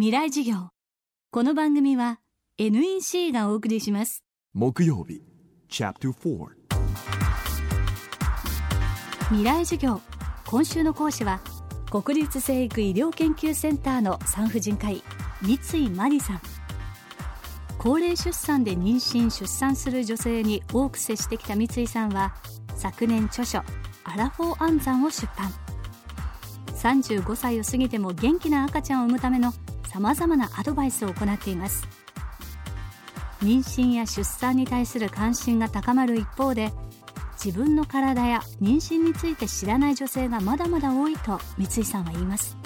未来授業。この番組は NEC がお送りします。木曜日チャプター4未来授業。今週の講師は国立成育医療研究センターの産婦人科医三井真理さん。高齢出産で妊娠出産する女性に多く接してきた三井さんは昨年著書「アラフォー安産」を出版。35歳を過ぎても元気な赤ちゃんを産むためのさまざまなアドバイスを行っています。妊娠や出産に対する関心が高まる一方で自分の体や妊娠について知らない女性がまだまだ多いと三井さんは言います。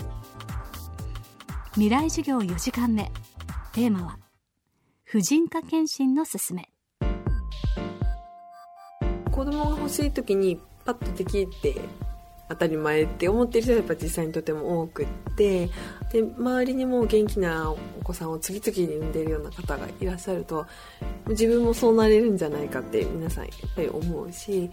未来授業4時間目。テーマは婦人科検診のすすめ。子供が欲しい時にパッとできて当たり前って思ってる人はやっぱ実際にとても多くってで周りにも元気なお子さんを次々に産んでるような方がいらっしゃると自分もそうなれるんじゃないかって皆さんやっぱり思うし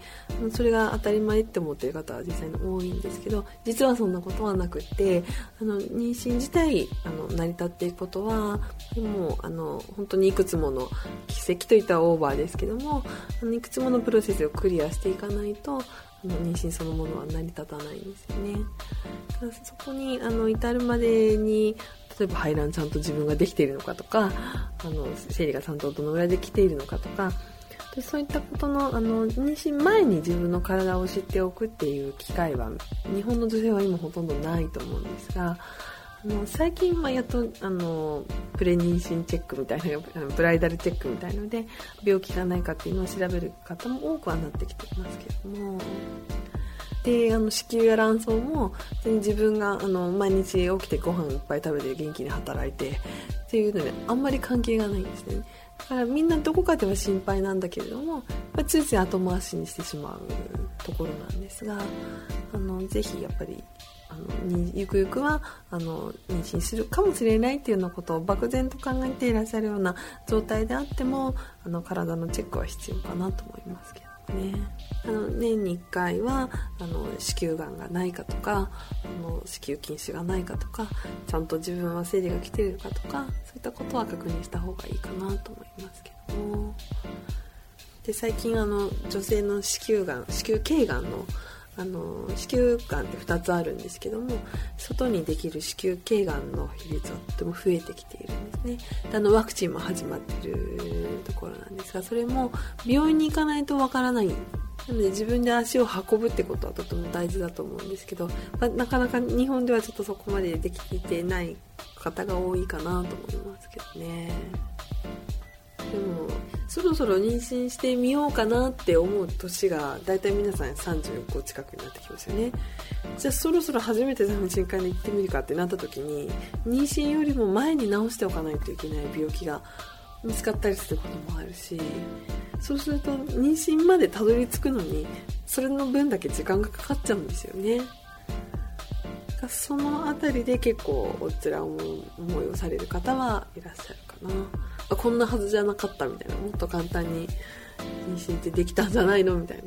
それが当たり前って思ってる方は実際に多いんですけど実はそんなことはなくってあの妊娠自体あの成り立っていくことはもうあの本当にいくつもの奇跡といったらオーバーですけどもあのいくつものプロセスをクリアしていかないと妊娠そのものは成り立たないんですよね。そこにあの至るまでに例えば排卵ちゃんと自分ができているのかとかあの生理がちゃんとどのぐらいできているのかとかでそういったことのあの妊娠前に自分の体を知っておくっていう機会は日本の女性は今ほとんどないと思うんですがあの最近はやっとあのプレ妊娠チェックみたいなブライダルチェックみたいので病気がないかっていうのを調べる方も多くはなってきてますけれども。であの子宮や卵巣も自分があの毎日起きてご飯いっぱい食べて元気に働いてっていうのであんまり関係がないんですね。だからみんなどこかでは心配なんだけれどもついつい後回しにしてしまうところなんですがあのぜひやっぱりあのゆくゆくはあの妊娠するかもしれないっていうようなことを漠然と考えていらっしゃるような状態であってもあの体のチェックは必要かなと思いますけどね。あの年に1回はあの子宮がんがないかとかあの子宮筋腫がないかとかちゃんと自分は生理が来てるかとかそういったことは確認した方がいいかなと思いますけどもで最近あの女性の子宮がん子宮頸がんのあの子宮がんって2つあるんですけども外にできる子宮頸がんの比率はとても増えてきているんですね。であのワクチンも始まってるところなんですがそれも病院に行かないとわからない。なので自分で足を運ぶってことはとても大事だと思うんですけど、まあ、なかなか日本ではちょっとそこまでできてない方が多いかなと思いますけどね。でもそろそろ妊娠してみようかなって思う年が大体皆さん35近くになってきますよね。じゃあそろそろ初めて産婦人科に行ってみるかってなった時に妊娠よりも前に治しておかないといけない病気が見つかったりすることもあるしそうすると妊娠までたどり着くのにそれの分だけ時間がかかっちゃうんですよね。その辺りで結構おつら思いをされる方はいらっしゃるかなあこんなはずじゃなかったみたいな。もっと簡単に妊娠ってできたんじゃないのみたい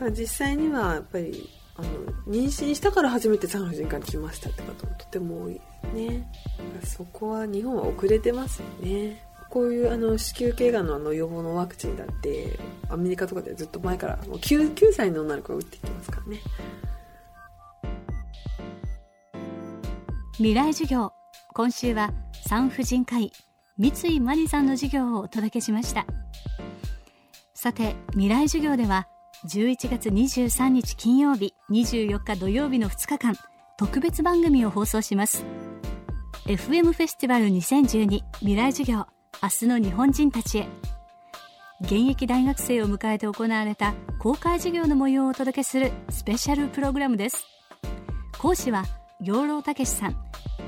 な。実際にはやっぱりあの妊娠したから初めて産婦人科に来ましたって方もとても多いね。そこは日本は遅れてますよね。こういうあの子宮頸がんのあの予防のワクチンだってアメリカとかでずっと前からもう 9, 9歳の女の子が打ってきますからね。未来授業今週は産婦人科医三井真理さんの授業をお届けしました。さて未来授業では11月23日金曜日24日土曜日の2日間特別番組を放送します。FM フェスティバル2012未来授業明日の日本人たちへ。現役大学生を迎えて行われた公開授業の模様をお届けするスペシャルプログラムです。講師は養老孟さん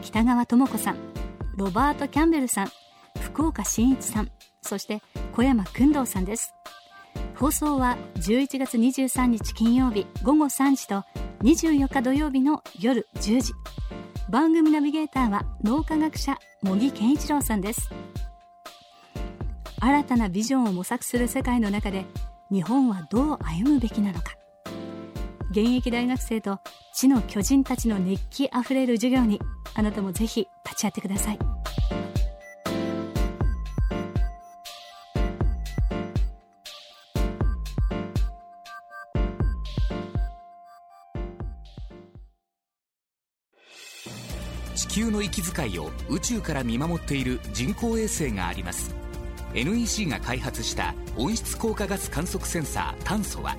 北川智子さんロバート・キャンベルさん福岡伸一さんそして小山君堂さんです。放送は11月23日金曜日午後3時と24日土曜日の夜10時。番組ナビゲーターは脳科学者茂木健一郎さんです。新たなビジョンを模索する世界の中で日本はどう歩むべきなのか。現役大学生と知の巨人たちの熱気あふれる授業にあなたもぜひ立ちちゃってください。地球の息遣いを宇宙から見守っている人工衛星があります。NEC が開発した温室効果ガス観測センサー炭素は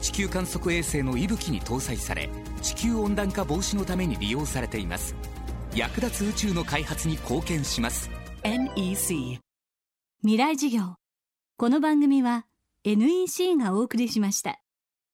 地球観測衛星の息吹に搭載され地球温暖化防止のために利用されています。役立つ宇宙の開発に貢献します。NEC 未来授業。この番組は NEC がお送りしました。